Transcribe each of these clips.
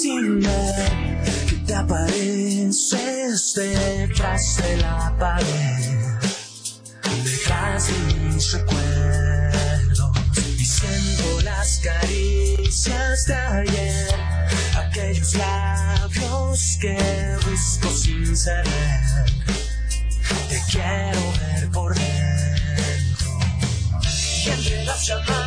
ver que te apareces detrás de la pared. Detrás de mis recuerdos y siento las caricias de ayer. Aquellos labios que busco sin saber. Te quiero ver por dentro. Y entre las llamadas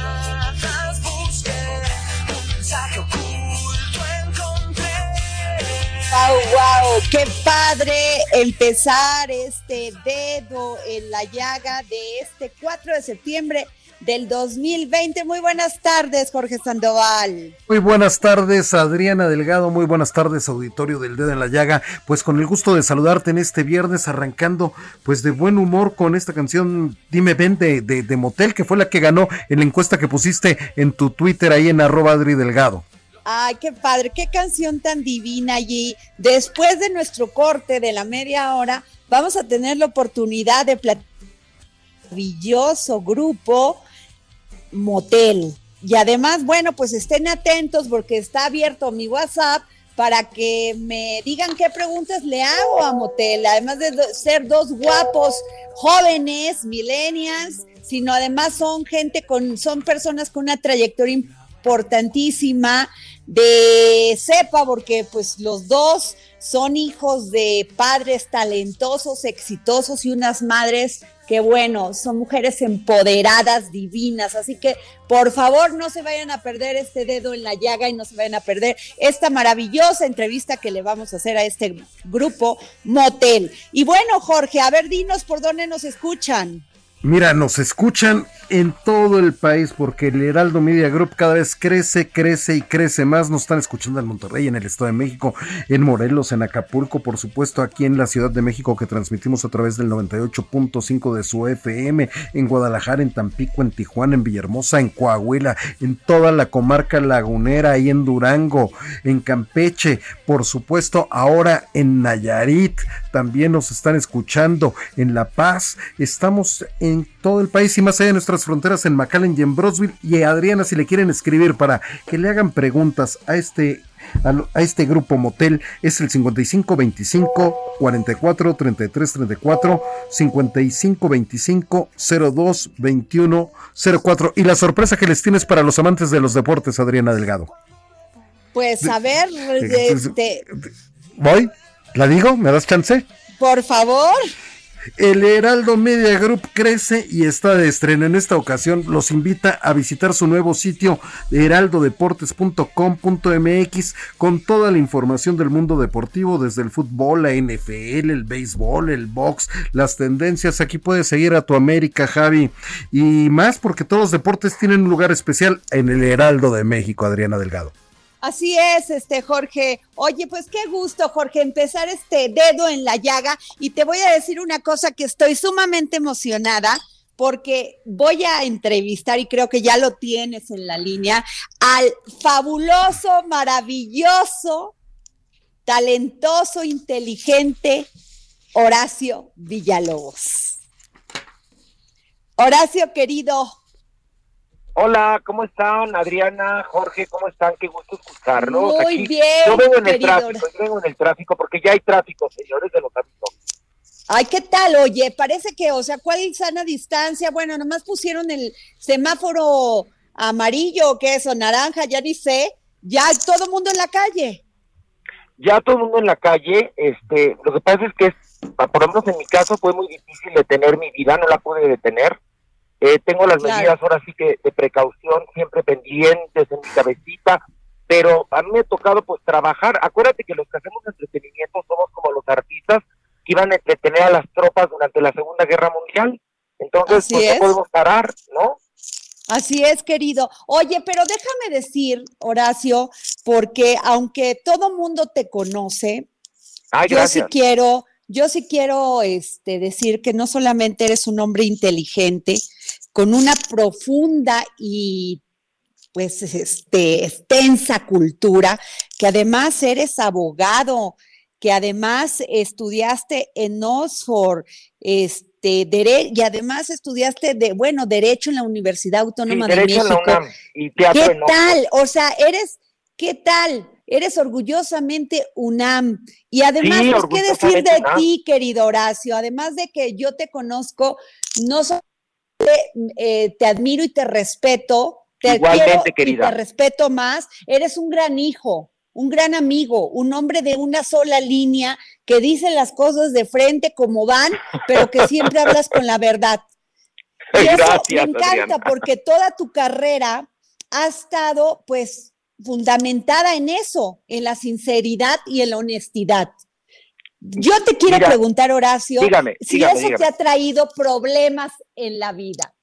Wow, qué padre empezar este dedo en la llaga de este 4 de septiembre del 2020. Muy buenas tardes, Jorge Sandoval. Muy buenas tardes, Adriana Delgado. Muy buenas tardes, auditorio del Dedo en la Llaga. Pues con el gusto de saludarte en este viernes, arrancando pues de buen humor con esta canción Dime Ven de, de Motel, que fue la que ganó en la encuesta que pusiste en tu Twitter ahí en arroba Adri Delgado. Ay, qué padre, qué canción tan divina allí. Después de nuestro corte de la media hora, vamos a tener la oportunidad de platicar maravilloso grupo Motel. Y además, bueno, pues estén atentos porque está abierto mi WhatsApp para que me digan qué preguntas le hago a Motel, además de ser dos guapos jóvenes, millennials, sino además son gente con, son personas con una trayectoria importantísima de cepa, porque pues los dos son hijos de padres talentosos, exitosos y unas madres que bueno, son mujeres empoderadas, divinas. Así que por favor no se vayan a perder este dedo en la llaga y no se vayan a perder esta maravillosa entrevista que le vamos a hacer a este grupo Motel. Y bueno, Jorge, a ver, dinos por dónde nos escuchan. Mira, nos escuchan en todo el país porque el Heraldo Media Group cada vez crece, crece y crece más. Nos están escuchando en Monterrey, en el Estado de México, en Morelos, en Acapulco, por supuesto aquí en la Ciudad de México que transmitimos a través del 98.5 de su FM, en Guadalajara, en Tampico, en Tijuana, en Villahermosa, en Coahuila, en toda la comarca lagunera, ahí en Durango, en Campeche, por supuesto ahora en Nayarit, también nos están escuchando en La Paz. Estamos en todo el país y más allá de nuestras fronteras en McAllen y en Brosville. Y Adriana, si le quieren escribir para que le hagan preguntas a este a, este grupo motel es el 55 25 44 33 34 55 25 02 21 04 y la sorpresa que les tienes para los amantes de los deportes Adriana Delgado. Pues a ver este voy la digo me das chance por favor el Heraldo Media Group crece y está de estreno. En esta ocasión los invita a visitar su nuevo sitio heraldodeportes.com.mx con toda la información del mundo deportivo, desde el fútbol, la NFL, el béisbol, el box, las tendencias. Aquí puedes seguir a tu América, Javi, y más porque todos los deportes tienen un lugar especial en el Heraldo de México, Adriana Delgado. Así es, este Jorge. Oye, pues qué gusto, Jorge, empezar este dedo en la llaga. Y te voy a decir una cosa que estoy sumamente emocionada porque voy a entrevistar, y creo que ya lo tienes en la línea, al fabuloso, maravilloso, talentoso, inteligente Horacio Villalobos. Horacio, querido. Hola, ¿cómo están? Adriana, Jorge, ¿cómo están? Qué gusto escucharlos. Muy bien. Yo vengo en el tráfico, yo vengo en el tráfico porque ya hay tráfico, señores, de los avisos. Ay, ¿qué tal? Oye, parece que, o sea, ¿cuál sana distancia? Bueno, nomás pusieron el semáforo amarillo, ¿qué es? O naranja, ya ni sé. Ya todo el mundo en la calle. Ya todo el mundo en la calle. Este, lo que pasa es que, por lo menos en mi caso, fue muy difícil detener mi vida, no la pude detener eh, tengo las medidas ahora sí que de precaución siempre pendientes en mi cabecita, pero a mí me ha tocado pues trabajar. Acuérdate que los que hacemos entretenimiento somos como los artistas que iban a entretener a las tropas durante la Segunda Guerra Mundial. Entonces, pues, no podemos parar, ¿no? Así es, querido. Oye, pero déjame decir, Horacio, porque aunque todo mundo te conoce, yo sí quiero, yo sí quiero este, decir que no solamente eres un hombre inteligente, con una profunda y pues este, extensa cultura, que además eres abogado, que además estudiaste en Oxford, este, y además estudiaste de, bueno, Derecho en la Universidad Autónoma de México. ¿Qué tal? O sea, eres, ¿qué tal? Eres orgullosamente UNAM. Y además, pues, ¿qué decir de ti, querido Horacio? Además de que yo te conozco, no solo eh, te admiro y te respeto, te quiero y te respeto más, eres un gran hijo, un gran amigo, un hombre de una sola línea que dice las cosas de frente como van, pero que siempre hablas con la verdad. Y eso me encanta porque toda tu carrera ha estado pues fundamentada en eso, en la sinceridad y en la honestidad. Yo te quiero preguntar, Horacio, si eso te ha traído problemas en la vida.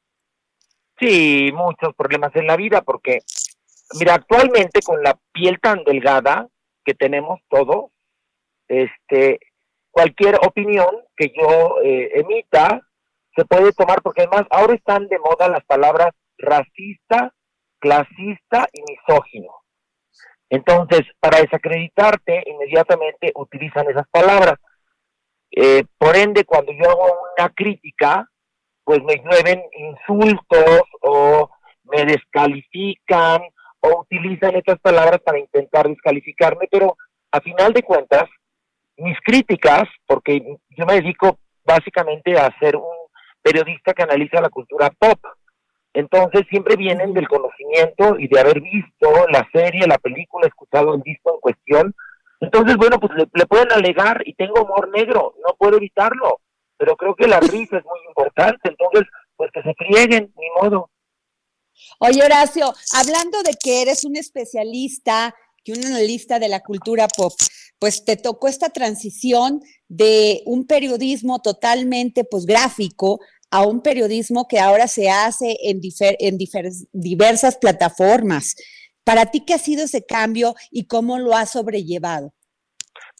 Sí, muchos problemas en la vida, porque, mira, actualmente con la piel tan delgada que tenemos todos, este, cualquier opinión que yo eh, emita se puede tomar, porque además ahora están de moda las palabras racista, clasista y misógino. Entonces, para desacreditarte, inmediatamente utilizan esas palabras. Eh, por ende, cuando yo hago una crítica, pues me llueven insultos o me descalifican o utilizan estas palabras para intentar descalificarme, pero a final de cuentas, mis críticas, porque yo me dedico básicamente a ser un periodista que analiza la cultura pop, entonces siempre vienen del conocimiento y de haber visto la serie, la película, escuchado el disco en cuestión. Entonces, bueno, pues le, pueden alegar y tengo humor negro, no puedo evitarlo, pero creo que la risa es muy importante, entonces, pues que se frieguen, ni modo. Oye, Horacio, hablando de que eres un especialista y un analista de la cultura pop, pues te tocó esta transición de un periodismo totalmente pues gráfico a un periodismo que ahora se hace en, en diversas plataformas. ¿Para ti qué ha sido ese cambio y cómo lo has sobrellevado?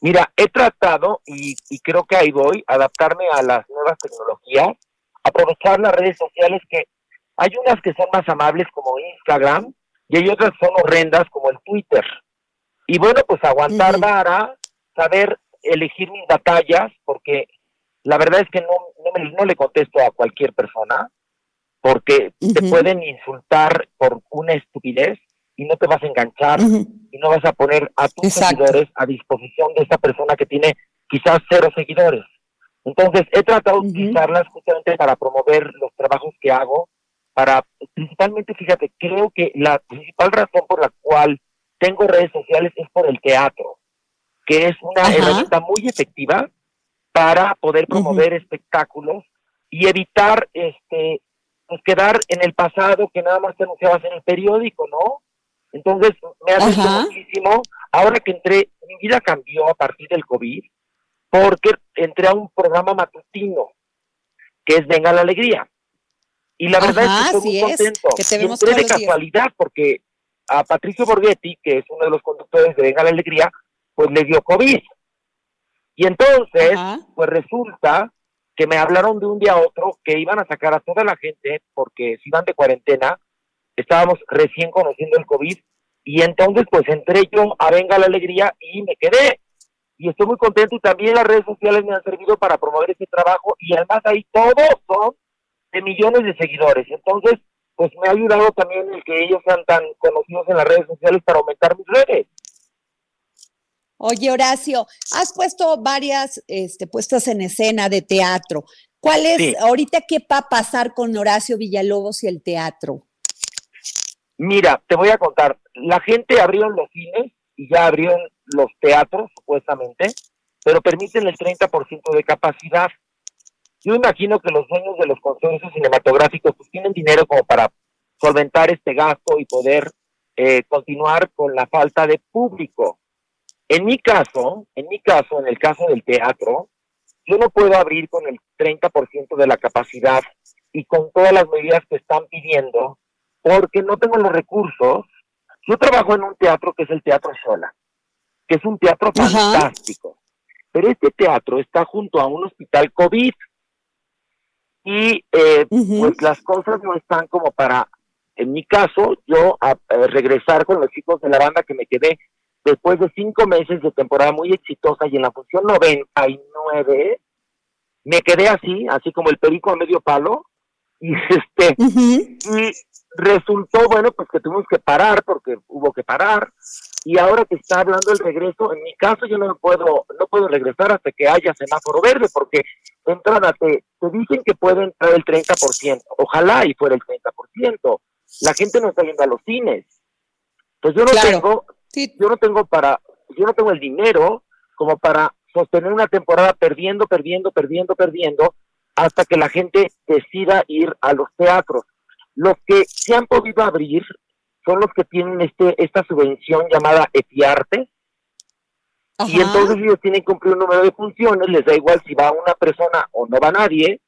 Mira, he tratado, y, y creo que ahí voy, adaptarme a las nuevas tecnologías, aprovechar las redes sociales que hay unas que son más amables como Instagram y hay otras que son horrendas como el Twitter. Y bueno, pues aguantar para saber elegir mis batallas, porque la verdad es que no, no, le contesto a cualquier persona porque te pueden insultar por una estupidez y no te vas a enganchar y no vas a poner a tus seguidores a disposición de esa persona que tiene quizás cero seguidores. Entonces, he tratado de utilizarlas justamente para promover los trabajos que hago, para, principalmente, fíjate, creo que la principal razón por la cual tengo redes sociales es por el teatro, que es una herramienta muy efectiva para poder promover espectáculos y evitar este pues quedar en el pasado que nada más te anunciabas en el periódico, ¿no? Entonces me ha gustado muchísimo. Ahora que entré, mi vida cambió a partir del COVID porque entré a un programa matutino que es Venga la Alegría. Y la verdad es que estoy muy contento. y entré de casualidad porque a Patricio Borghetti, que es uno de los conductores de Venga la Alegría, pues le dio COVID. Y entonces, pues resulta que me hablaron de un día a otro que iban a sacar a toda la gente porque si iban de cuarentena, estábamos recién conociendo el COVID y entonces pues entré yo a Venga la Alegría y me quedé. Y estoy muy contento y también las redes sociales me han servido para promover ese trabajo y además ahí todos son de millones de seguidores. Entonces, pues me ha ayudado también el que ellos sean tan conocidos en las redes sociales para aumentar mis redes. Oye, Horacio, has puesto varias este, puestas en escena de teatro. ¿Cuál es, ahorita qué va a pasar con Horacio Villalobos y el teatro? Mira, te voy a contar. La gente abrió los cines y ya abrieron los teatros, supuestamente, pero permiten el 30% de capacidad. Yo imagino que los dueños de los consorcios cinematográficos pues, tienen dinero como para solventar este gasto y poder eh, continuar con la falta de público. En mi caso, en mi caso, en el caso del teatro, yo no puedo abrir con el 30% de la capacidad y con todas las medidas que están pidiendo porque no tengo los recursos. Yo trabajo en un teatro que es el Teatro Sola, que es un teatro fantástico. Pero este teatro está junto a un hospital COVID y eh, pues las cosas no están como para, en mi caso, yo a, regresar con los chicos de la banda que me quedé después de cinco meses de temporada muy exitosa y en la función 99 me quedé así, así como el perico a medio palo y este y resultó bueno pues que tuvimos que parar porque hubo que parar y ahora que está hablando el regreso, en mi caso yo no puedo, no puedo regresar hasta que haya semáforo verde, porque entran a te, te dicen que puede entrar el 30%, ojalá y fuera el 30%. La gente no está yendo a los cines. Pues yo no tengo, yo no tengo para, yo no tengo el dinero como para sostener una temporada perdiendo, perdiendo, perdiendo, perdiendo, hasta que la gente decida ir a los teatros. Los que se han podido abrir son los que tienen este esta subvención llamada Etiarte. Y entonces ellos tienen que cumplir un número de funciones, les da igual si va una persona o no va nadie.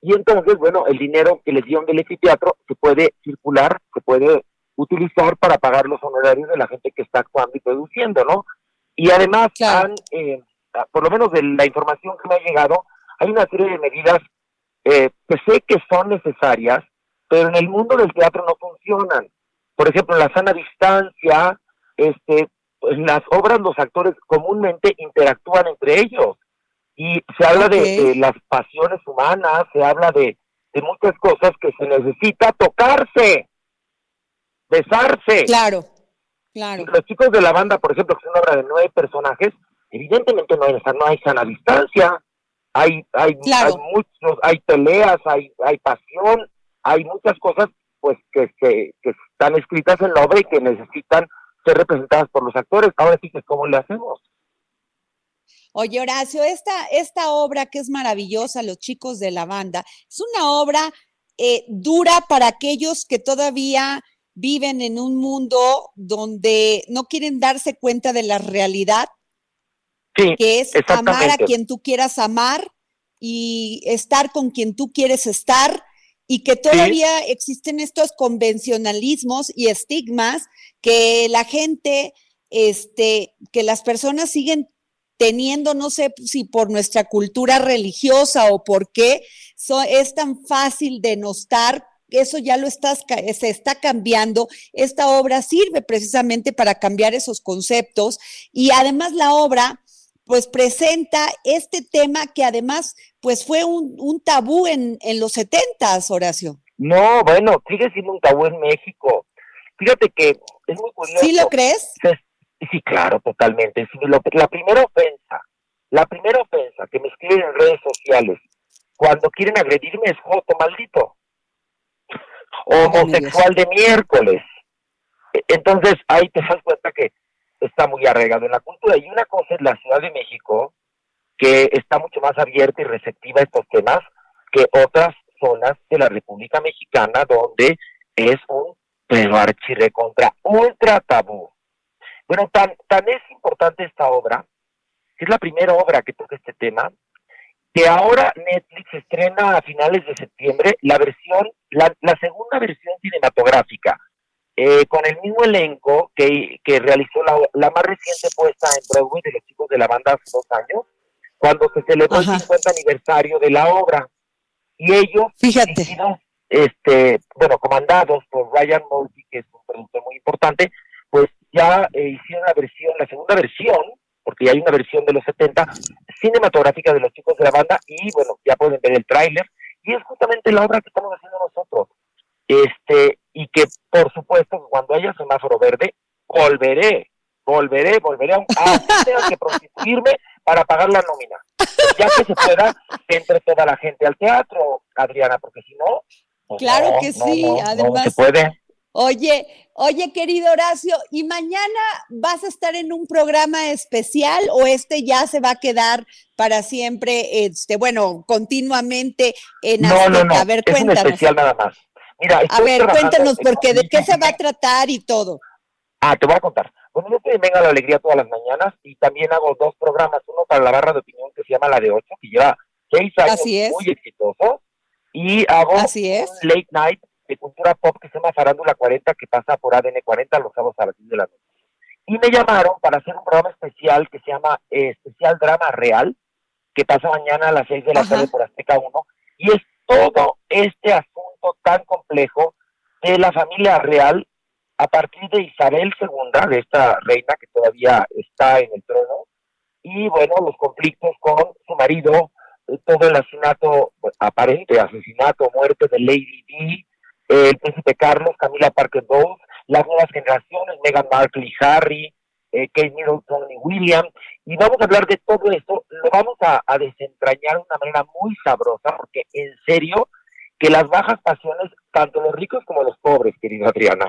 Y entonces, bueno, el dinero que les dieron del Epiteatro se puede circular, se puede utilizar para pagar los honorarios de la gente que está actuando y produciendo, ¿no? Y además, han, eh, por lo menos de la información que me ha llegado, hay una serie de medidas eh, que sé que son necesarias, pero en el mundo del teatro no funcionan. Por ejemplo, la sana distancia, este, en las obras los actores comúnmente interactúan entre ellos. Y se habla de, las pasiones humanas, se habla de, muchas cosas que se necesita tocarse, besarse. Claro, claro. Los chicos de la banda, por ejemplo, que es una obra de nueve personajes, evidentemente no hay, no hay sana distancia, hay, hay, hay muchos, hay peleas, hay, hay pasión, hay muchas cosas pues que, que, están escritas en la obra y que necesitan ser representadas por los actores. Ahora sí que cómo le hacemos. Oye, Horacio, esta, esta obra que es maravillosa, Los chicos de la banda, es una obra eh, dura para aquellos que todavía viven en un mundo donde no quieren darse cuenta de la realidad, que es amar a quien tú quieras amar y estar con quien tú quieres estar y que todavía existen estos convencionalismos y estigmas que la gente, este, que las personas siguen teniendo, no sé si por nuestra cultura religiosa o por qué, es tan fácil denostar eso ya lo estás, se está cambiando. Esta obra sirve precisamente para cambiar esos conceptos y además la obra pues presenta este tema que además pues fue un, un tabú en, en los setentas, Horacio. No, bueno, sigue siendo un tabú en México. Fíjate que es muy curioso. ¿Sí lo crees? Sí, claro, totalmente. la primera ofensa, la primera ofensa que me escriben en redes sociales cuando quieren agredirme es joto maldito. Homosexual de miércoles. E, entonces ahí te das cuenta que está muy arraigado en la cultura. Y una cosa es la Ciudad de México, que está mucho más abierta y receptiva a estos temas que otras zonas de la República Mexicana, donde es un pero contra ultra tabú. Bueno, tan, tan es importante esta obra, que es la primera obra que toca este tema, que ahora Netflix estrena a finales de septiembre la versión, la, la segunda versión cinematográfica eh, con el mismo elenco que, que realizó la, la, más reciente puesta en Broadway de los chicos de la banda hace dos años, cuando se celebró el 50 aniversario de la obra. Y ellos, Fíjate. este, bueno, comandados por Ryan Murphy, que es un productor muy importante, pues ya eh, hicieron la versión, la segunda versión, porque ya hay una versión de los 70, cinematográfica de los chicos de la banda, y bueno, ya pueden ver el tráiler, Y es justamente la obra que estamos haciendo nosotros. Este, y que por supuesto cuando haya semáforo verde, volveré, volveré, volveré a, a tenga que prostituirme para pagar la nómina. Ya que se pueda, entre toda la gente al teatro, Adriana, porque si no, pues claro que sí, además. se puede. Oye, oye, querido Horacio, ¿y mañana vas a estar en un programa especial o este ya se va a quedar para siempre, este, bueno, continuamente en No, no, no, A ver, es un especial nada más. Mira, A ver, cuéntanos, porque de qué se va a tratar y todo. Ah, te voy a contar. Bueno, yo estoy en Venga la Alegría todas las mañanas y también hago dos programas, uno para la barra de opinión que se llama La de Ocho, que lleva seis años Así es. muy exitoso, y hago Así es. un late night de cultura pop que se llama Farándula 40, que pasa por ADN 40 los sábados a las 10 de la noche. Y me llamaron para hacer un programa especial que se llama eh, Especial Drama Real, que pasa mañana a las 6 de la Ajá. tarde por Azteca 1, y es todo este asunto tan complejo de la familia real a partir de Isabel II, de esta reina que todavía está en el trono, y bueno, los conflictos con su marido, eh, todo el asesinato, aparente asesinato, muerte de Lady eh, el príncipe Carlos, Camila Parker Bowles, las nuevas generaciones, Meghan Markle y Harry, eh, Kate Middleton y William, y vamos a hablar de todo esto, lo vamos a, a desentrañar de una manera muy sabrosa, porque en serio, que las bajas pasiones, tanto los ricos como los pobres, querida Adriana,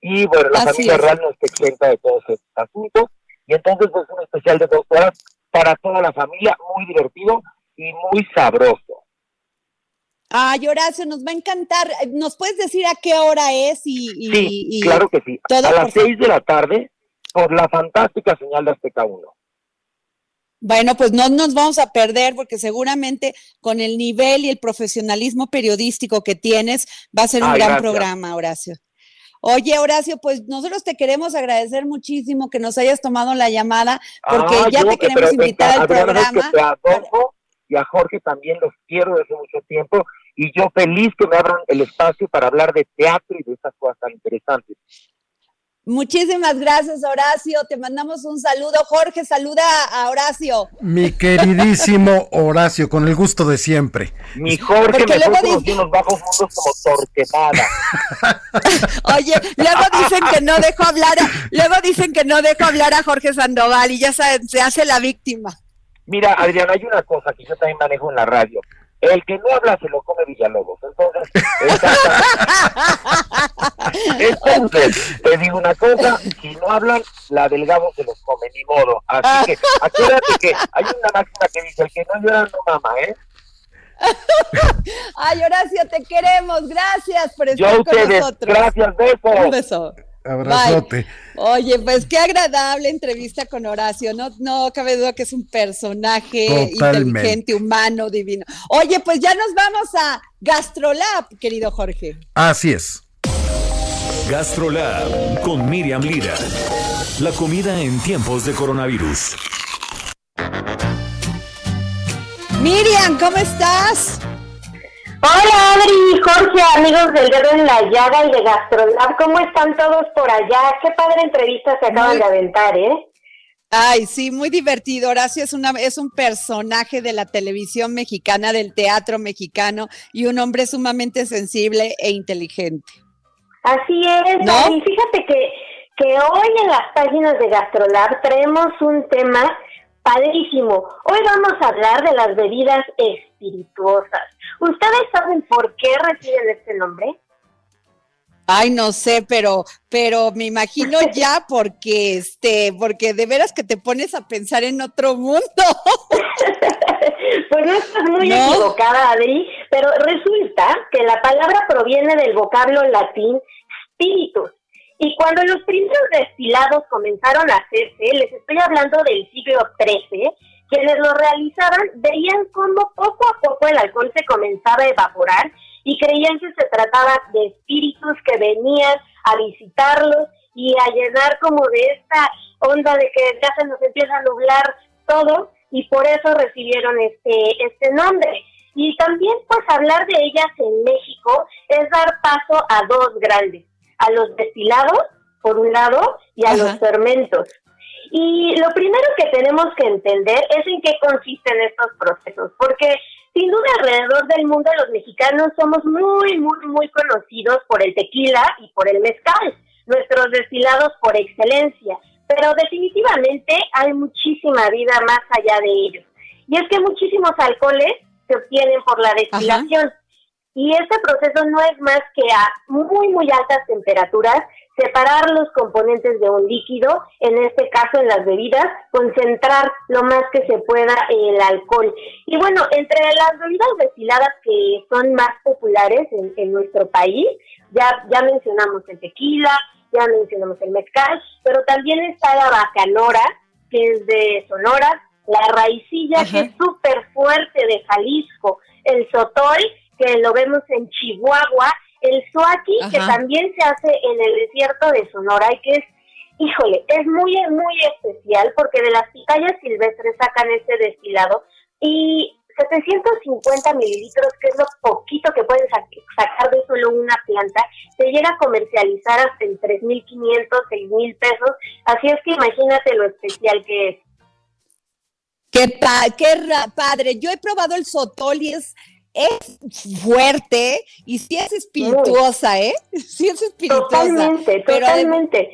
y bueno, la Así familia es. real no está exenta de todos estos asuntos, y entonces pues un especial de dos horas para toda la familia, muy divertido y muy sabroso. Ay, Horacio, nos va a encantar. ¿Nos puedes decir a qué hora es y, y- Sí, y- claro que sí. todo a las seis de la tarde, por la fantástica señal de Azteca 1. Bueno, pues no nos vamos a perder porque seguramente con el nivel y el profesionalismo periodístico que tienes va a ser un Ay, gran gracias. programa, Horacio. Oye, Horacio, pues nosotros te queremos agradecer muchísimo que nos hayas tomado la llamada porque Ah, ya te que- queremos invitar al Adriana, ves que programa. te adoro y a Jorge también los quiero desde mucho tiempo y yo feliz que me abran el espacio para hablar de teatro y de esas cosas tan interesantes. Muchísimas gracias, Horacio. Te mandamos un saludo. Jorge, saluda a Horacio. Mi queridísimo Horacio, con el gusto de siempre. Mi Jorge Porque me luego puso dice- unos bajos mundos como Torquemada. Oye, luego dicen que no dejo hablar, a- luego dicen que no dejo hablar a Jorge Sandoval y ya saben, se hace la víctima. Mira, Adriana, hay una cosa que yo también manejo en la radio. El que no habla se lo come Villalobos. Entonces, entonces te digo una cosa, si no hablan, la del Gabo se los come, ni modo. Así que acuérdate que hay una máxima que dice, el que no llora no mama, ¿eh? Ay, Horacio, te queremos. Gracias por Yo estar a con ustedes, nosotros. gracias, besos. Un beso. Abrazote. Oye, pues qué agradable entrevista con Horacio. No, no cabe duda que es un personaje Totalmente. inteligente, humano, divino. Oye, pues ya nos vamos a Gastrolab, querido Jorge. Así es. Gastrolab con Miriam Lira. La comida en tiempos de coronavirus. Miriam, ¿cómo estás? Hola Adri, Jorge, amigos del dedo en la llaga y de Gastrolab, ¿cómo están todos por allá? Qué padre entrevista se acaban Muy- de aventar, ¿eh? Ay, sí, muy divertido. Horacio es, una, es un personaje de la televisión mexicana, del teatro mexicano y un hombre sumamente sensible e inteligente. Así es, ¿No? Adri. Fíjate que, que hoy en las páginas de Gastrolab traemos un tema padrísimo. Hoy vamos a hablar de las bebidas espirituosas. ¿Ustedes saben por qué reciben este nombre? Ay, no sé, pero, pero me imagino ya porque, este, porque de veras que te pones a pensar en otro mundo. pues no estás muy ¿No? equivocada, Adri, pero resulta que la palabra proviene del vocablo latín spiritus. Y cuando los primeros destilados comenzaron a hacerse, les estoy hablando del siglo XIII, quienes lo realizaban veían cómo poco a poco el alcohol se comenzaba a evaporar y creían que se trataba de espíritus que venían a visitarlos y a llenar como de esta onda de que ya se nos empieza a nublar todo y por eso recibieron este, este nombre. Y también pues hablar de ellas en México es dar paso a dos grandes, a los destilados por un lado y a Ajá. los fermentos. Y lo primero que tenemos que entender es en qué consisten estos procesos, porque sin duda alrededor del mundo los mexicanos somos muy, muy, muy conocidos por el tequila y por el mezcal, nuestros destilados por excelencia, pero definitivamente hay muchísima vida más allá de ellos. Y es que muchísimos alcoholes se obtienen por la destilación. Y este proceso no es más que a muy, muy altas temperaturas separar los componentes de un líquido, en este caso en las bebidas, concentrar lo más que se pueda el alcohol. Y bueno, entre las bebidas destiladas que son más populares en, nuestro país, ya, ya mencionamos el tequila, ya mencionamos el mezcal, pero también está la bacanora, que es de Sonora, la raicilla, que es súper fuerte de Jalisco, el sotoy, que lo vemos en Chihuahua, el suaki, que también se hace en el desierto de Sonora y que es, híjole, es muy, muy especial porque de las pitayas silvestres sacan este destilado y 750 mililitros, que es lo poquito que pueden sacar de solo una planta, se llega a comercializar hasta en 3.500, 6.000 pesos. Así es que imagínate lo especial que es. Qué, qué padre. Yo he probado el sotol y es es fuerte y sí es espirituosa, ¿eh? Sí es espirituosa. Totalmente, totalmente.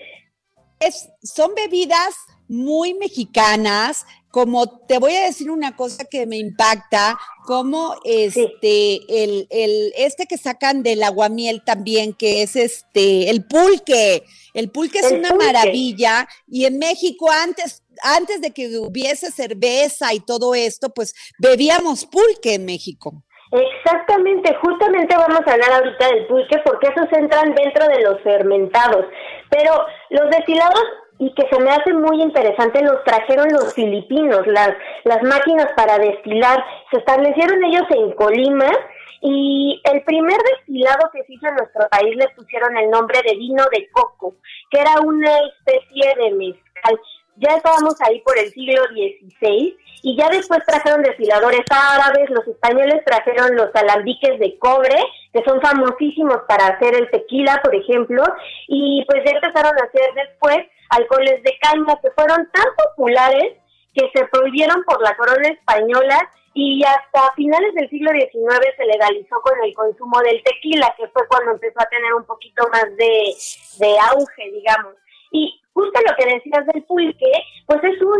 Es, son bebidas muy mexicanas, como te voy a decir una cosa que me impacta, como este, el, el, este que sacan del aguamiel también, que es este, el pulque. El pulque es una maravilla. Y en México antes, antes de que hubiese cerveza y todo esto, pues bebíamos pulque en México. Exactamente, justamente vamos a hablar ahorita del pulque porque esos entran dentro de los fermentados, pero los destilados y que se me hace muy interesante los trajeron los filipinos, las las máquinas para destilar, se establecieron ellos en Colima y el primer destilado que se hizo en nuestro país le pusieron el nombre de vino de coco, que era una especie de mezcal ya estábamos ahí por el siglo XVI y ya después trajeron desfiladores árabes, los españoles trajeron los alambiques de cobre, que son famosísimos para hacer el tequila, por ejemplo, y pues ya empezaron a hacer después alcoholes de caña que fueron tan populares que se prohibieron por la corona española y hasta finales del siglo XIX se legalizó con el consumo del tequila, que fue cuando empezó a tener un poquito más de, de auge, digamos. Y justo lo que decías del pulque, pues es un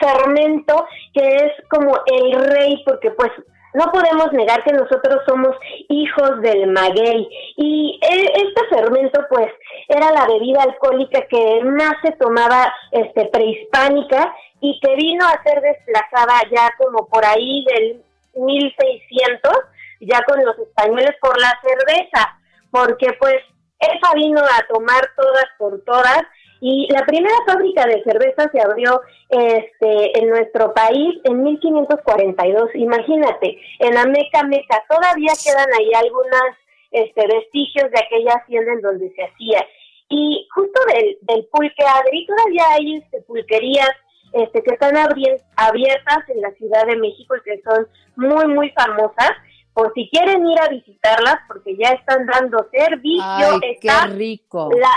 fermento que es como el rey, porque pues no podemos negar que nosotros somos hijos del maguey. Y e, este fermento, pues, era la bebida alcohólica que más se tomaba este, prehispánica y que vino a ser desplazada ya como por ahí del 1600, ya con los españoles por la cerveza, porque pues esa vino a tomar todas por todas y la primera fábrica de cerveza se abrió este, en nuestro país en 1542. Imagínate, en Ameca, Meca, todavía quedan ahí algunas este, vestigios de aquella hacienda en donde se hacía. Y justo del, del pulque Adri, todavía hay este, pulquerías este, que están abiertas en la Ciudad de México y que son muy, muy famosas. Por si quieren ir a visitarlas, porque ya están dando servicio. Ay, qué rico. La,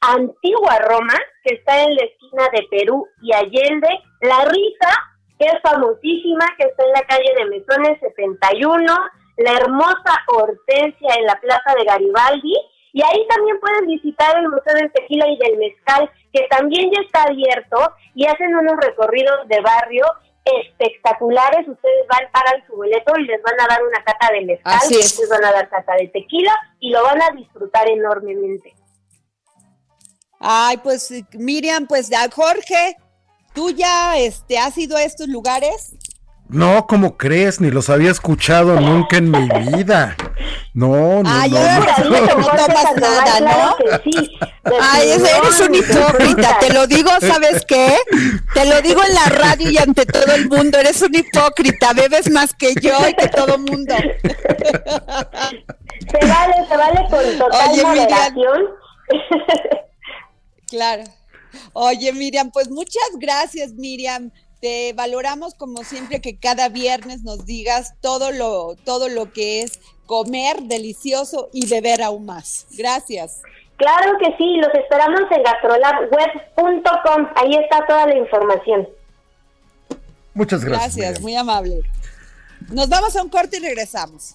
antigua Roma, que está en la esquina de Perú y Allende, La Risa, que es famosísima, que está en la calle de Mesones 71, la hermosa Hortensia en la Plaza de Garibaldi, y ahí también pueden visitar el Museo del Tequila y del Mezcal, que también ya está abierto y hacen unos recorridos de barrio espectaculares. Ustedes van, pagan su boleto y les van a dar una cata de mezcal, les van a dar cata de tequila y lo van a disfrutar enormemente. Ay, pues Miriam, pues ya Jorge, ¿tú ya este, has ido a estos lugares? No, ¿cómo crees? Ni los había escuchado nunca en mi vida. No, no, Ay, no. no, no, tomas nada, ¿no? Ay, eres un hipócrita, te lo digo, ¿sabes qué? Te lo digo en la radio y ante todo el mundo, eres un hipócrita, bebes más que yo y que todo el mundo. Se vale, se vale con total Oye, moderación. Claro. Oye, Miriam, pues muchas gracias, Miriam. Te valoramos como siempre que cada viernes nos digas todo lo, todo lo que es comer delicioso y beber aún más. Gracias. Claro que sí, los esperamos en gastrolabweb.com. Ahí está toda la información. Muchas gracias. Gracias, muy amable. Nos vamos a un corte y regresamos.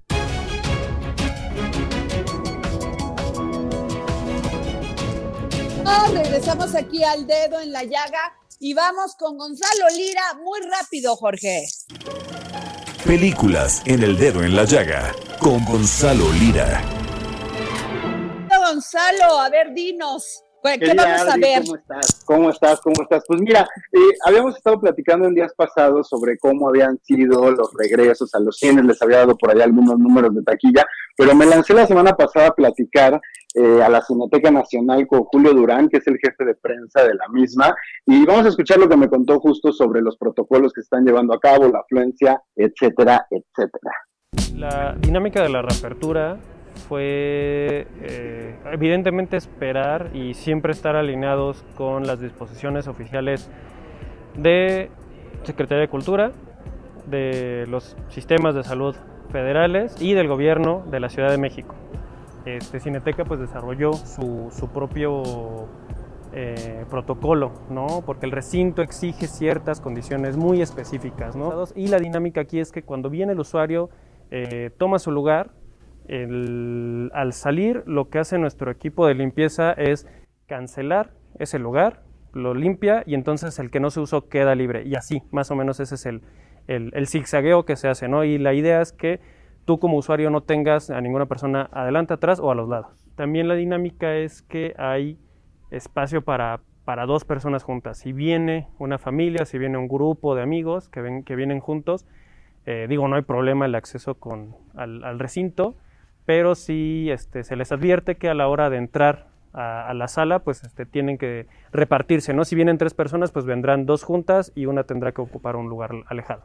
Regresamos aquí al dedo en la llaga y vamos con Gonzalo Lira muy rápido, Jorge. Películas en el dedo en la llaga con Gonzalo Lira. Gonzalo, a ver, dinos. ¿Qué vamos a ver? ¿Cómo estás? ¿Cómo estás? ¿Cómo estás? Pues mira, eh, habíamos estado platicando en días pasados sobre cómo habían sido los regresos a los cines, les había dado por allá algunos números de taquilla, pero me lancé la semana pasada a platicar eh, a la Cineteca Nacional con Julio Durán, que es el jefe de prensa de la misma, y vamos a escuchar lo que me contó justo sobre los protocolos que están llevando a cabo, la afluencia, etcétera, etcétera. La dinámica de la reapertura fue eh, evidentemente esperar y siempre estar alineados con las disposiciones oficiales de Secretaría de Cultura, de los sistemas de salud federales y del gobierno de la Ciudad de México. Este, Cineteca pues desarrolló su, su propio eh, protocolo, ¿no? Porque el recinto exige ciertas condiciones muy específicas, ¿no? Y la dinámica aquí es que cuando viene el usuario, eh, toma su lugar, al salir lo que hace nuestro equipo de limpieza es cancelar ese lugar, lo limpia y entonces el que no se usó queda libre. Y así, más o menos ese es el, el, zigzagueo que se hace, ¿no? Y la idea es que tú como usuario no tengas a ninguna persona adelante, atrás o a los lados. También la dinámica es que hay espacio para, para dos personas juntas. Si viene una familia, si viene un grupo de amigos que, ven, que vienen juntos, eh, digo, no hay problema el acceso con, al recinto pero sí este, se les advierte que a la hora de entrar a, la sala, pues este, tienen que repartirse, ¿no? Si vienen tres personas, pues vendrán dos juntas y una tendrá que ocupar un lugar alejado.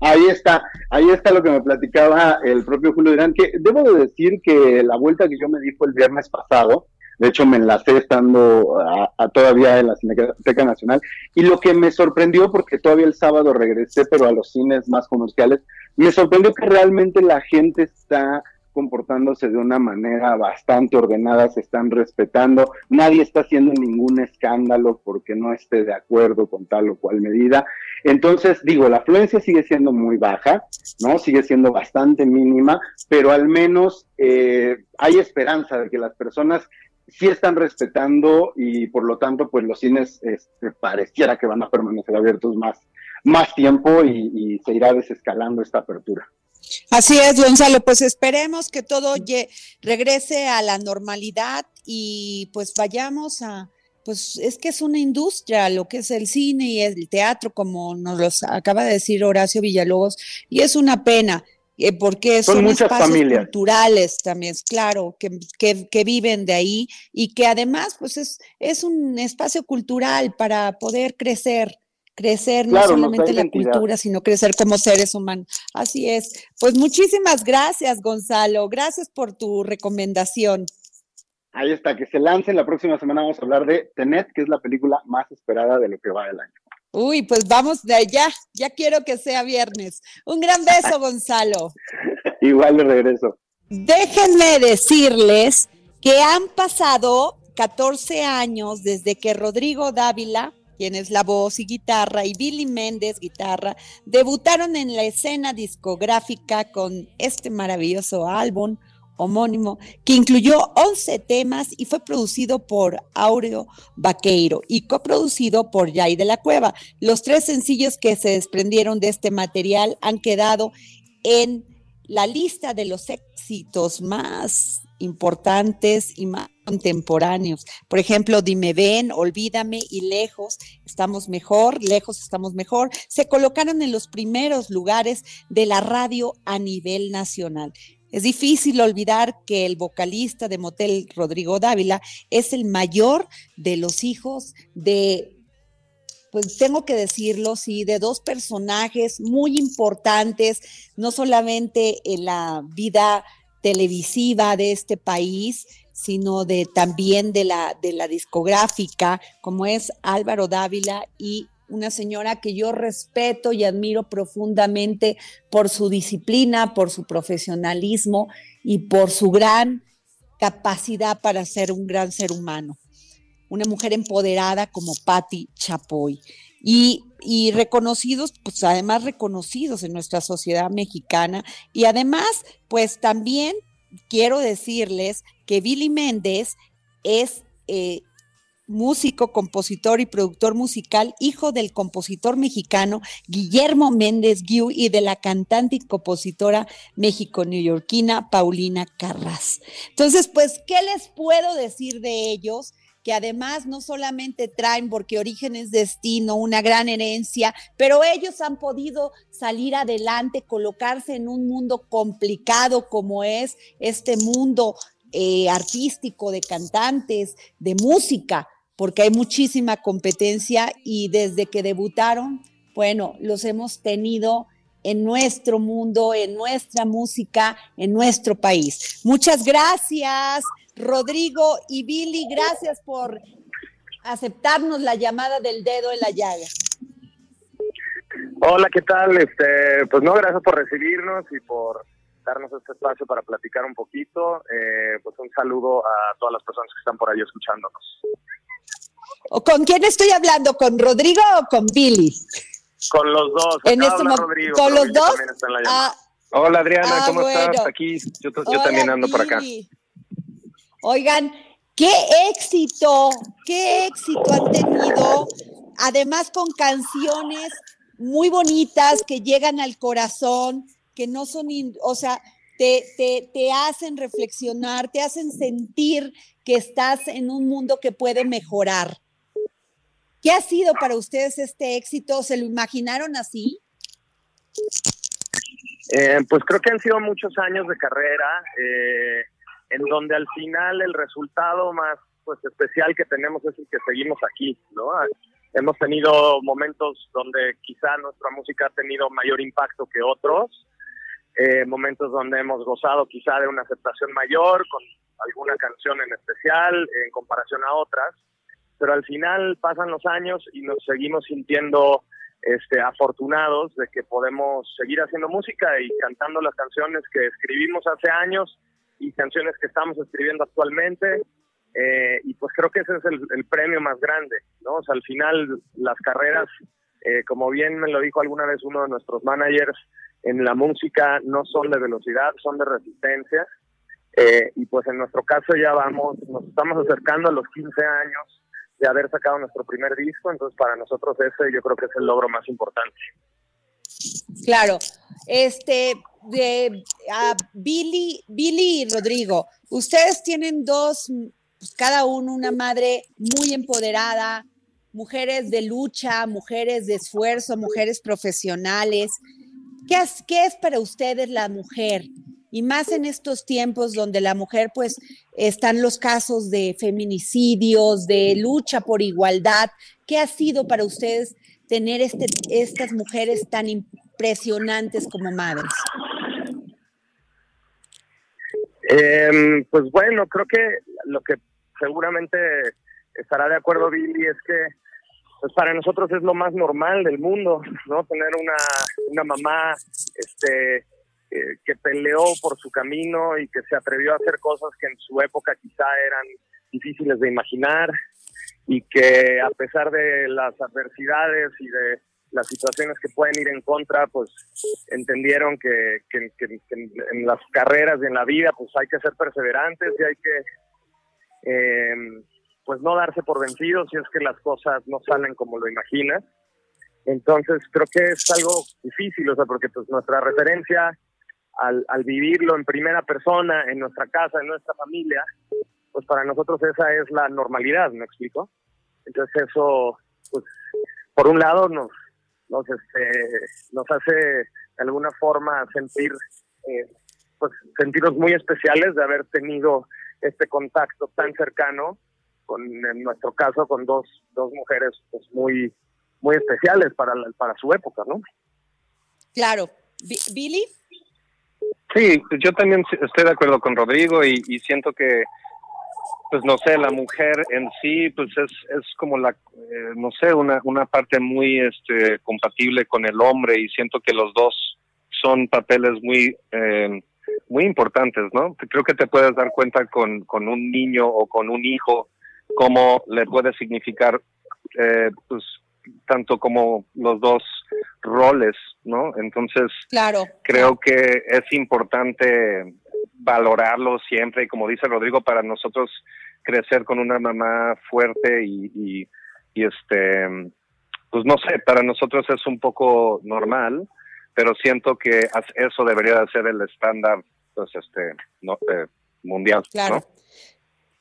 Ahí está, ahí está lo que me platicaba el propio Julio Durán, que debo de decir que la vuelta que yo me di fue el viernes pasado, de hecho me enlacé estando a, todavía en la Cineteca Nacional, y lo que me sorprendió, porque todavía el sábado regresé, pero a los cines más comerciales, me sorprendió que realmente la gente está comportándose de una manera bastante ordenada, se están respetando, nadie está haciendo ningún escándalo porque no esté de acuerdo con tal o cual medida. Entonces, digo, la afluencia sigue siendo muy baja, ¿no? Sigue siendo bastante mínima, pero al menos eh, hay esperanza de que las personas sí están respetando y por lo tanto, pues los cines este, pareciera que van a permanecer abiertos más, más tiempo y se irá desescalando esta apertura. Así es, Gonzalo, pues esperemos que todo regrese a la normalidad y pues vayamos a, pues es que es una industria, lo que es el cine y el teatro, como nos lo acaba de decir Horacio Villalobos, y es una pena. Eh, porque son, espacios culturales también, claro, que, que, que, viven de ahí y que además pues es, es un espacio cultural para poder crecer crecer no solamente la cultura, sino crecer como seres humanos. Así es. Pues muchísimas gracias, Gonzalo. Gracias por tu recomendación. Ahí está, que se lance. La próxima semana vamos a hablar de Tenet, que es la película más esperada de lo que va del año. Uy, pues vamos de allá, ya quiero que sea viernes. Un gran beso, Gonzalo. Igual de regreso. Déjenme decirles que han pasado 14 años desde que Rodrigo Dávila, quien es la voz y guitarra, y Billy Méndez, guitarra, debutaron en la escena discográfica con este maravilloso álbum homónimo que incluyó 11 temas y fue producido por Aureo Vaqueiro y coproducido por Jay de la Cueva. Los tres sencillos que se desprendieron de este material han quedado en la lista de los éxitos más importantes y más contemporáneos. Por ejemplo, Dime Ven, Olvídame y Lejos, estamos mejor, Lejos estamos mejor, se colocaron en los primeros lugares de la radio a nivel nacional. Es difícil olvidar que el vocalista de Motel, Rodrigo Dávila, es el mayor de los hijos de, pues tengo que decirlo, sí, de dos personajes muy importantes, no solamente en la vida televisiva de este país, sino de también de la, de la discográfica, como es Álvaro Dávila y una señora que yo respeto y admiro profundamente por su disciplina, por su profesionalismo y por su gran capacidad para ser un gran ser humano. Una mujer empoderada como Patti Chapoy. Y, y reconocidos, pues además reconocidos en nuestra sociedad mexicana. Y además, pues también quiero decirles que Billy Méndez es eh, músico, compositor y productor musical, hijo del compositor mexicano Guillermo Méndez Guiú y de la cantante y compositora méxico-neoyorquina Paulina Carras. Entonces, pues, ¿qué les puedo decir de ellos? Que además no solamente traen, porque origen es destino, una gran herencia, pero ellos han podido salir adelante, colocarse en un mundo complicado como es este mundo eh, artístico de cantantes, de música, porque hay muchísima competencia y desde que debutaron, bueno, los hemos tenido en nuestro mundo, en nuestra música, en nuestro país. Muchas gracias, Rodrigo y Billy, gracias por aceptarnos la llamada del dedo en la llaga. Hola, ¿qué tal? Este, pues no, gracias por recibirnos y por darnos este espacio para platicar un poquito. Eh, pues un saludo a todas las personas que están por ahí escuchándonos. ¿Con quién estoy hablando? ¿Con Rodrigo o con Billy? Con los dos. En este Rodrigo, ¿Con los dos? Ah, Hola Adriana, ah, ¿cómo estás? Aquí, yo, también ando por acá. Oigan, qué éxito, qué éxito han tenido, además con canciones muy bonitas que llegan al corazón, que no son, o sea, te, te, te hacen reflexionar, te hacen sentir que estás en un mundo que puede mejorar. ¿Qué ha sido para ustedes este éxito? ¿Se lo imaginaron así? Eh, pues creo que han sido muchos años de carrera, eh, en donde al final el resultado más pues especial que tenemos es el que seguimos aquí, ¿no? Hemos tenido momentos donde quizá nuestra música ha tenido mayor impacto que otros, eh, momentos donde hemos gozado quizá de una aceptación mayor con alguna canción en especial en comparación a otras, pero al final pasan los años y nos seguimos sintiendo este, afortunados de que podemos seguir haciendo música y cantando las canciones que escribimos hace años y canciones que estamos escribiendo actualmente. Eh, y pues creo que ese es el, premio más grande, ¿no? O sea, al final las carreras, eh, como bien me lo dijo alguna vez uno de nuestros managers, en la música no son de velocidad, son de resistencia. Eh, y pues en nuestro caso ya vamos, nos estamos acercando a los 15 años de haber sacado nuestro primer disco, entonces para nosotros ese yo creo que es el logro más importante. Claro, este, de Billy, Billy y Rodrigo, ustedes tienen dos, pues, cada uno una madre muy empoderada, mujeres de lucha, mujeres de esfuerzo, mujeres profesionales. ¿Qué es, qué es para ustedes la mujer? y más en estos tiempos donde la mujer pues están los casos de feminicidios, de lucha por igualdad. ¿Qué ha sido para ustedes tener este, estas mujeres tan impresionantes como madres? Em, pues bueno, creo que lo que seguramente estará de acuerdo Billy es que pues para nosotros es lo más normal del mundo, ¿no? Tener una, una mamá este, eh, que peleó por su camino y que se atrevió a hacer cosas que en su época quizá eran difíciles de imaginar y que a pesar de las adversidades y de las situaciones que pueden ir en contra, pues entendieron que, que, en las carreras y en la vida pues hay que ser perseverantes y hay que eh, pues no darse por vencidos si es que las cosas no salen como lo imaginas. Entonces creo que es algo difícil, o sea, porque pues nuestra referencia al, al vivirlo en primera persona, en nuestra casa, en nuestra familia, pues para nosotros esa es la normalidad, ¿me explico? Entonces eso, pues, por un lado nos, nos, este, nos hace de alguna forma sentir, eh, pues, sentirnos muy especiales de haber tenido este contacto tan cercano con, en nuestro caso, con dos, dos mujeres, pues, muy, muy especiales para, para su época, ¿no? Claro. Billy. Sí, yo también estoy de acuerdo con Rodrigo y siento que pues no sé, la mujer en sí, pues es, es como la, eh, no sé, una, una parte muy este, compatible con el hombre y siento que los dos son papeles muy, eh, muy importantes, ¿no? Creo que te puedes dar cuenta con, con un niño o con un hijo cómo le puede significar, eh, pues, tanto como los dos roles, ¿no? Entonces, claro. creo que es importante valorarlo siempre y como dice Rodrigo, para nosotros crecer con una mamá fuerte y, este, pues no sé, para nosotros es un poco normal, pero siento que eso debería de ser el estándar, pues este, no, eh, mundial. Claro.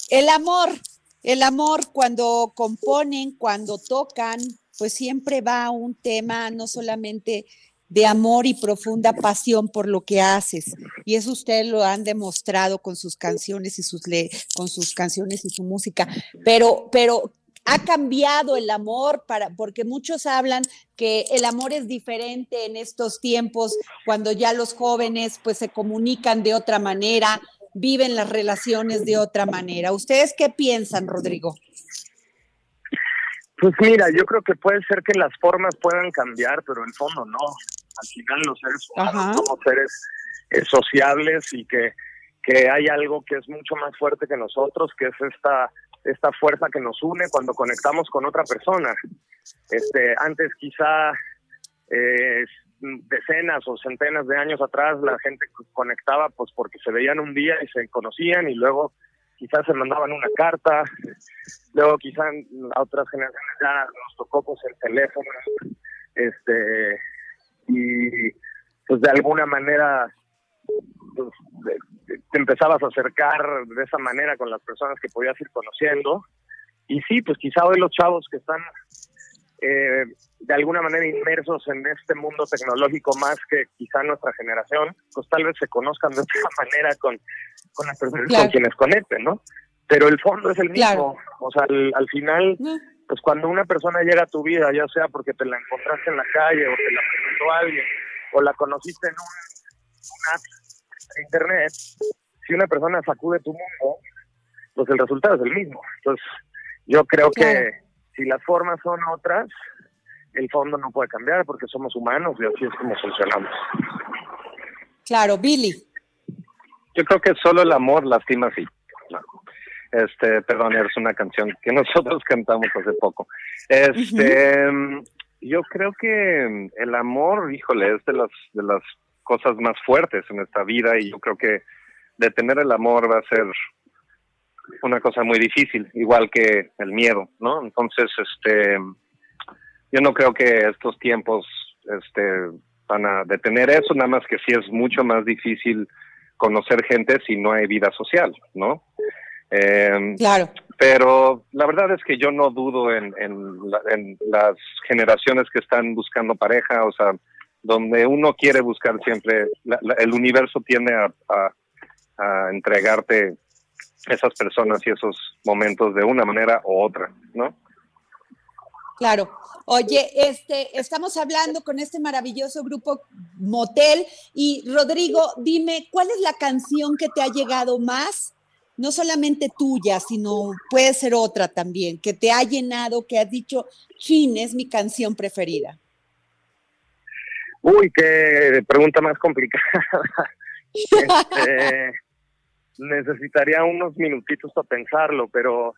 El amor, el amor cuando componen, cuando tocan, pues siempre va un tema no solamente de amor y profunda pasión por lo que haces. Y eso ustedes lo han demostrado con sus canciones y sus con sus canciones y su música. Pero, pero ha cambiado el amor para, porque muchos hablan que el amor es diferente en estos tiempos, cuando ya los jóvenes pues se comunican de otra manera, viven las relaciones de otra manera. ¿Ustedes qué piensan, Rodrigo? Pues mira, yo creo que puede ser que las formas puedan cambiar, pero el fondo no al final los seres humanos somos seres eh, sociables y que, que hay algo que es mucho más fuerte que nosotros, que es esta esta fuerza que nos une cuando conectamos con otra persona. Este, antes quizá eh, decenas o centenas de años atrás la gente conectaba pues porque se veían un día y se conocían y luego quizás se mandaban una carta, luego quizás a otras generaciones ya nos tocó pues el teléfono, este y pues de alguna manera pues, te empezabas a acercar de esa manera con las personas que podías ir conociendo. Y sí, pues quizá hoy los chavos que están eh, de alguna manera inmersos en este mundo tecnológico más que quizá nuestra generación, pues tal vez se conozcan de otra manera con, con las personas con quienes conecten, ¿no? Pero el fondo es el mismo. O sea, al, final, pues cuando una persona llega a tu vida, ya sea porque te la encontraste en la calle o te la presentó alguien o la conociste en un, app de internet, si una persona sacude tu mundo, pues el resultado es el mismo. Entonces, yo creo que si las formas son otras, el fondo no puede cambiar porque somos humanos y así es como funcionamos. Claro, Billy. Yo creo que solo el amor lastima así. Este, perdón, es una canción que nosotros cantamos hace poco. Este, yo creo que el amor, híjole, es de las de las cosas más fuertes en esta vida y yo creo que detener el amor va a ser una cosa muy difícil, igual que el miedo, ¿no? Entonces, este, yo no creo que estos tiempos, este, van a detener eso, nada más que sí es mucho más difícil conocer gente si no hay vida social, ¿no? Eh, claro. Pero la verdad es que yo no dudo en, en, las generaciones que están buscando pareja, o sea, donde uno quiere buscar siempre, el universo tiene a, entregarte esas personas y esos momentos de una manera u otra, ¿no? Claro. Oye, este, estamos hablando con este maravilloso grupo Motel y Rodrigo, dime, ¿cuál es la canción que te ha llegado más no solamente tuya, sino puede ser otra también, que te ha llenado, que has dicho, Chin, es mi canción preferida? Uy, qué pregunta más complicada. Este, necesitaría unos minutitos para pensarlo, pero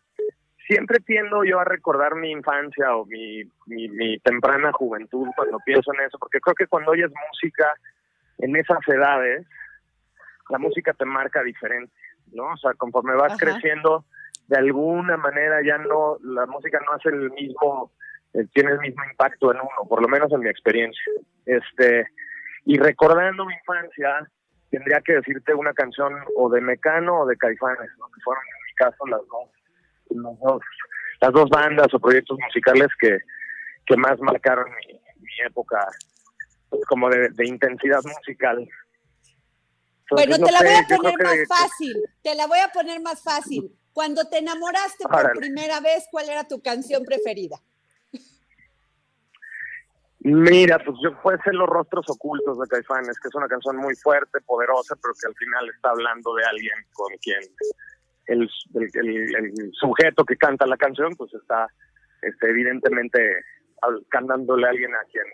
siempre tiendo yo a recordar mi infancia o mi, mi, temprana juventud cuando pienso en eso, porque creo que cuando oyes música en esas edades, la música te marca diferente, ¿no? O sea, conforme vas creciendo, de alguna manera ya no, la música no hace el mismo, eh, tiene el mismo impacto en uno, por lo menos en mi experiencia. Este, y recordando mi infancia, tendría que decirte una canción o de Mecano o de Caifanes, ¿no? que fueron en mi caso las dos, las dos bandas o proyectos musicales que, que más marcaron mi, época pues, como de, intensidad musical. Bueno, te la voy a poner más fácil, te la voy a poner más fácil. Cuando te enamoraste por primera vez, ¿cuál era tu canción preferida? Mira, pues yo puede ser Los Rostros Ocultos de Caifanes, que es una canción muy fuerte, poderosa, pero que al final está hablando de alguien con quien el, sujeto que canta la canción, pues está este, evidentemente cantándole a alguien a quien,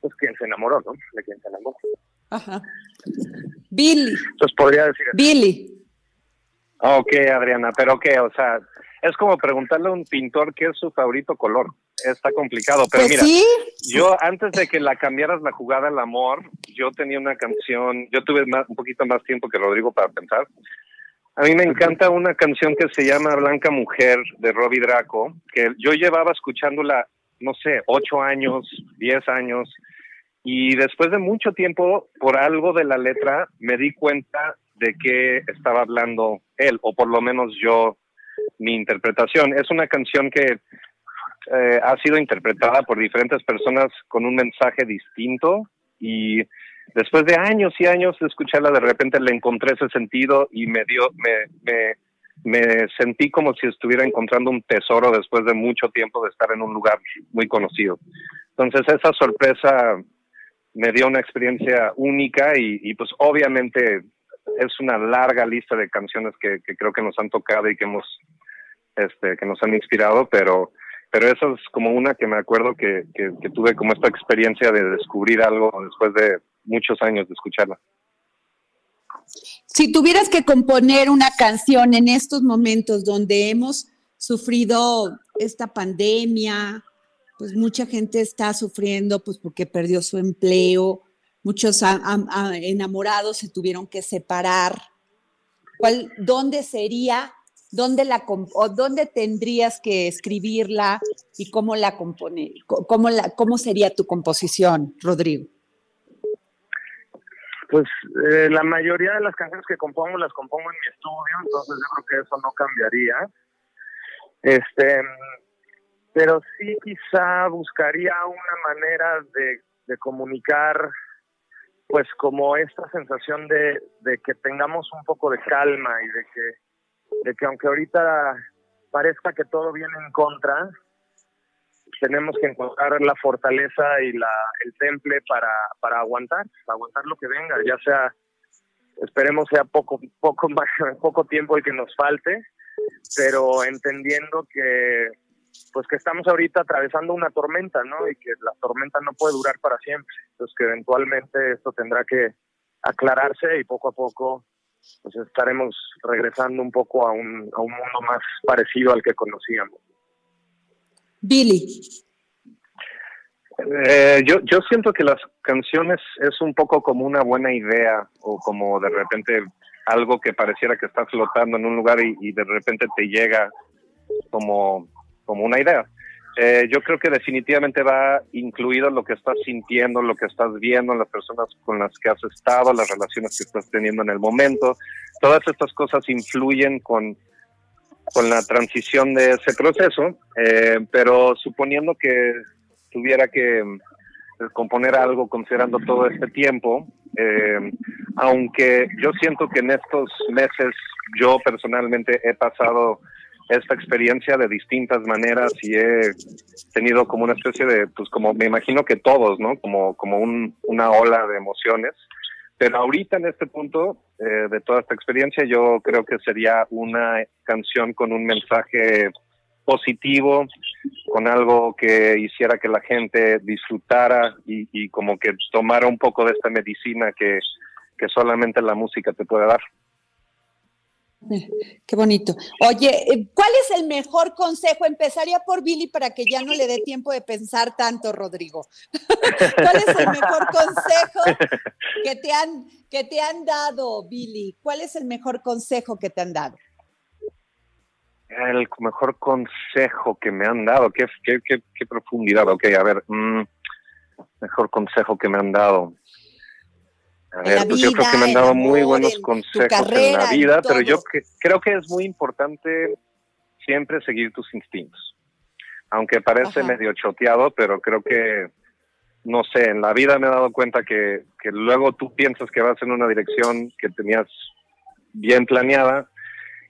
pues quien se enamoró, ¿no? De quien se enamoró. Ajá. Billy. Entonces podría decir. Billy. Ok, Adriana, pero qué, o sea, es como preguntarle a un pintor qué es su favorito color está complicado, pero pues mira, yo antes de que la cambiaras la jugada al amor, yo tenía una canción, yo tuve más, un poquito más tiempo que Rodrigo para pensar. A mí me encanta una canción que se llama Blanca Mujer de Robbie Draco, que yo llevaba escuchándola, no sé, ocho años, diez años, y después de mucho tiempo, por algo de la letra, me di cuenta de que estaba hablando él, o por lo menos yo, mi interpretación. Es una canción que eh, ha sido interpretada por diferentes personas con un mensaje distinto y después de años y años de escucharla de repente le encontré ese sentido y me dio me, me, sentí como si estuviera encontrando un tesoro después de mucho tiempo de estar en un lugar muy conocido entonces esa sorpresa me dio una experiencia única y, pues obviamente es una larga lista de canciones que, creo que nos han tocado y que hemos este que nos han inspirado pero pero eso es como una que me acuerdo que, que, tuve como esta experiencia de descubrir algo después de muchos años de escucharla. Si tuvieras que componer una canción en estos momentos donde hemos sufrido esta pandemia, pues mucha gente está sufriendo pues porque perdió su empleo, muchos enamorados se tuvieron que separar. ¿Cuál, ¿Dónde sería dónde la o dónde tendrías que escribirla y cómo la compone, cómo la cómo sería tu composición, Rodrigo. Pues eh, la mayoría de las canciones que compongo las compongo en mi estudio, entonces yo creo que eso no cambiaría. Este, pero sí quizá buscaría una manera de, de comunicar pues como esta sensación de, que tengamos un poco de calma y de que de que aunque ahorita parezca que todo viene en contra, tenemos que encontrar la fortaleza y la, el temple para, para aguantar, aguantar lo que venga, ya sea, esperemos sea poco, poco más, poco tiempo el que nos falte, pero entendiendo que pues que estamos ahorita atravesando una tormenta, ¿no? Y que la tormenta no puede durar para siempre. Entonces que eventualmente esto tendrá que aclararse y poco a poco pues estaremos regresando un poco a un, a un mundo más parecido al que conocíamos. Billy. Eh, yo, yo siento que las canciones es un poco como una buena idea o como de repente algo que pareciera que está flotando en un lugar y, y de repente te llega como, como una idea. Eh, yo creo que definitivamente va incluido lo que estás sintiendo, lo que estás viendo, las personas con las que has estado, las relaciones que estás teniendo en el momento. Todas estas cosas influyen con, con la transición de ese proceso, eh, pero suponiendo que tuviera que eh, componer algo considerando todo este tiempo, aunque yo siento que en estos meses yo personalmente he pasado esta experiencia de distintas maneras y he tenido como una especie de, pues como me imagino que todos, ¿no? Como, como un, una ola de emociones. pero ahorita en este punto eh, de toda esta experiencia yo creo que sería una canción con un mensaje positivo, con algo que hiciera que la gente disfrutara y, y como que tomara un poco de esta medicina que, que solamente la música te puede dar. Qué bonito. Oye, eh, ¿cuál es el mejor consejo? Empezaría por Billy para que ya no le dé tiempo de pensar tanto, Rodrigo. ¿Cuál es el mejor consejo que te han, que te han dado, Billy? ¿Cuál es el mejor consejo que te han dado? El mejor consejo que me han dado, qué, profundidad. Ok, a ver, mm, mejor consejo que me han dado. A ver, pues yo creo que me han dado muy buenos consejos en la vida, pero yo creo que es muy importante siempre seguir tus instintos. Aunque parece medio choteado, pero creo que, no sé, en la vida me he dado cuenta que, que luego tú piensas que vas en una dirección que tenías bien planeada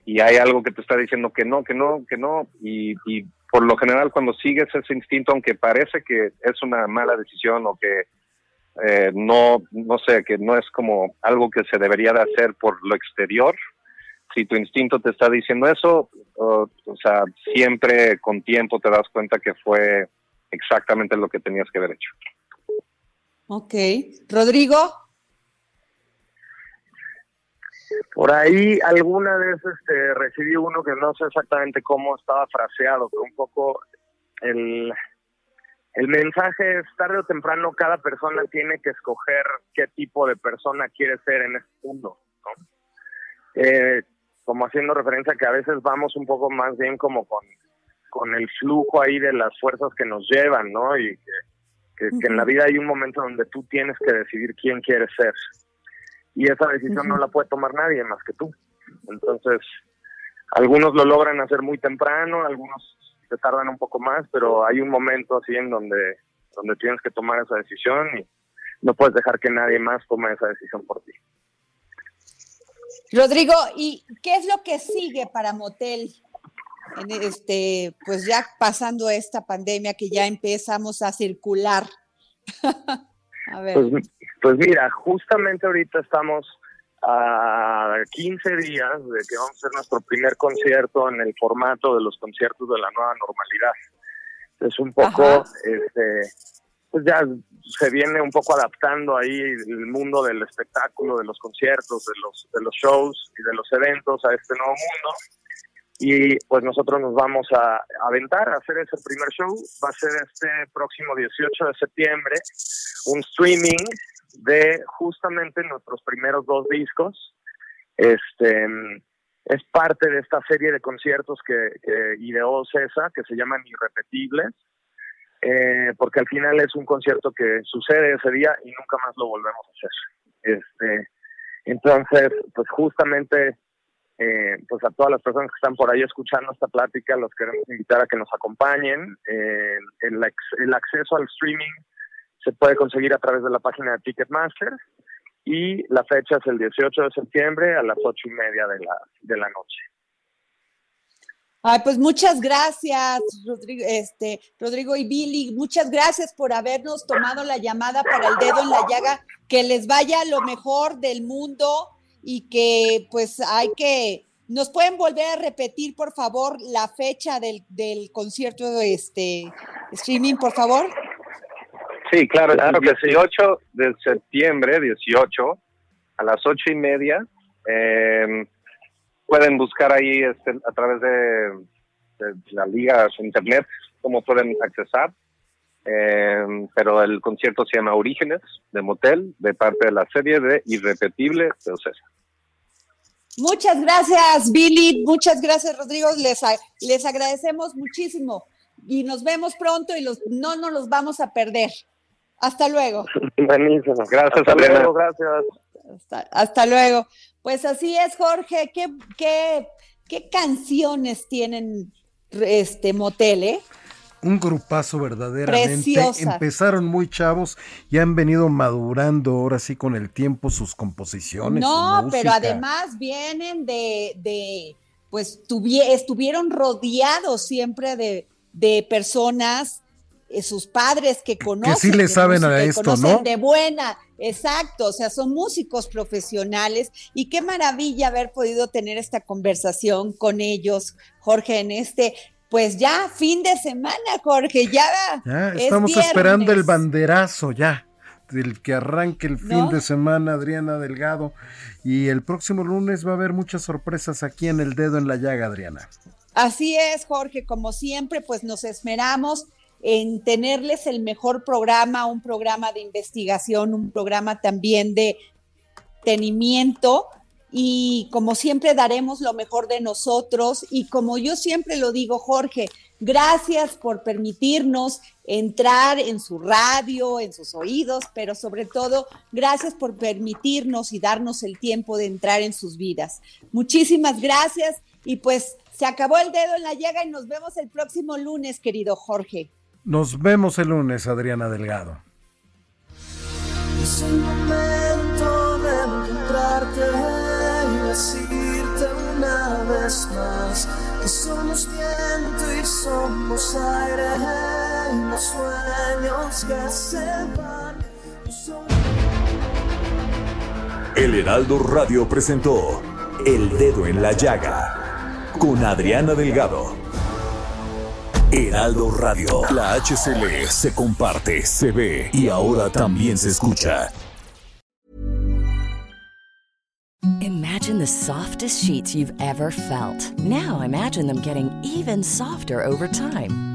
y hay algo que te está diciendo que no, que no, que no, y, y por lo general cuando sigues ese instinto, aunque parece que es una mala decisión o que eh, no, no sé, que no es como algo que se debería de hacer por lo exterior. Si tu instinto te está diciendo eso, o sea, siempre con tiempo te das cuenta que fue exactamente lo que tenías que haber hecho. Ok. Rodrigo. Por ahí alguna vez este, recibí uno que no sé exactamente cómo estaba fraseado, pero un poco el, el mensaje es tarde o temprano cada persona tiene que escoger qué tipo de persona quiere ser en este mundo, ¿no? Eh, como haciendo referencia que a veces vamos un poco más bien como con, con el flujo ahí de las fuerzas que nos llevan, ¿no? Y que, que, en la vida hay un momento donde tú tienes que decidir quién quieres ser. Y esa decisión no la puede tomar nadie más que tú. Entonces, algunos lo logran hacer muy temprano, algunos te tardan un poco más, pero hay un momento así en donde, donde tienes que tomar esa decisión y no puedes dejar que nadie más tome esa decisión por ti. Rodrigo, ¿y qué es lo que sigue para Motel? En este, pues ya pasando esta pandemia que ya empezamos a circular. a ver. Pues, pues mira, justamente ahorita estamos a 15 días de que vamos a hacer nuestro primer concierto en el formato de los conciertos de la nueva normalidad. Es un poco, este, pues ya se viene un poco adaptando ahí el mundo del espectáculo, de los conciertos, de los, de los shows y de los eventos a este nuevo mundo. Y pues nosotros nos vamos a aventar a hacer ese primer show. Va a ser este próximo 18 de septiembre, un streaming de justamente nuestros primeros dos discos. Este es parte de esta serie de conciertos que, ideó César, que se llaman Irrepetibles, eh, porque al final es un concierto que sucede ese día y nunca más lo volvemos a hacer. Este, entonces, pues justamente, eh, pues a todas las personas que están por ahí escuchando esta plática, los queremos invitar a que nos acompañen. Eh, el acceso al streaming se puede conseguir a través de la página de Ticketmaster y la fecha es el 18 de septiembre a las ocho y media de la, de la noche. Ay, pues muchas gracias, Rodrigo, este, Rodrigo y Billy, muchas gracias por habernos tomado la llamada para el dedo en la llaga, que les vaya lo mejor del mundo y que pues hay que, nos pueden volver a repetir, por favor, la fecha del, del concierto este streaming, por favor. Sí, claro, el 18 de septiembre, 18, a las ocho y media. Eh, pueden buscar ahí este, a través de, la liga internet cómo pueden accesar. Eh, pero el concierto se llama Orígenes de Motel, de parte de la serie de Irrepetible de Ocesa. Muchas gracias, Billy. Muchas gracias, Rodrigo. Les, les agradecemos muchísimo y nos vemos pronto y los, no nos los vamos a perder. Hasta luego. Buenísimo. Gracias, hasta luego, gracias. Hasta, luego. Pues así es, Jorge. ¿Qué, qué, qué canciones tienen este motel, eh? un grupazo verdaderamente. Empezaron muy chavos y han venido madurando ahora sí con el tiempo sus composiciones. No, pero además vienen de, de pues estuvieron rodeados siempre de, de personas sus padres que conocen. Que sí le saben a esto, ¿no? De buena, Exacto, o sea, son músicos profesionales y qué maravilla haber podido tener esta conversación con ellos, Jorge, en este pues ya fin de semana, Jorge, ya. Ya estamos esperando el banderazo ya, del que arranque el fin de semana, Adriana Delgado. Y el próximo lunes va a haber muchas sorpresas aquí en El Dedo en la Llaga, Adriana. Así es, Jorge, como siempre, pues nos esperamos en tenerles el mejor programa, un programa de investigación, un programa también de tenimiento y como siempre daremos lo mejor de nosotros y como yo siempre lo digo, Jorge, gracias por permitirnos entrar en su radio, en sus oídos, pero sobre todo gracias por permitirnos y darnos el tiempo de entrar en sus vidas. Muchísimas gracias y pues se acabó el dedo en la llaga y nos vemos el próximo lunes, querido Jorge. Nos vemos el lunes, Adriana Delgado. Es el momento de encontrarte decirte una vez más que somos viento y somos aire y los sueños que se van. El Heraldo Radio presentó El Dedo en la Llaga con Adriana Delgado. Heraldo Radio, la HCL se comparte, se ve y ahora también se escucha. Imagine the softest sheets you've ever felt. Now imagine them getting even softer over time.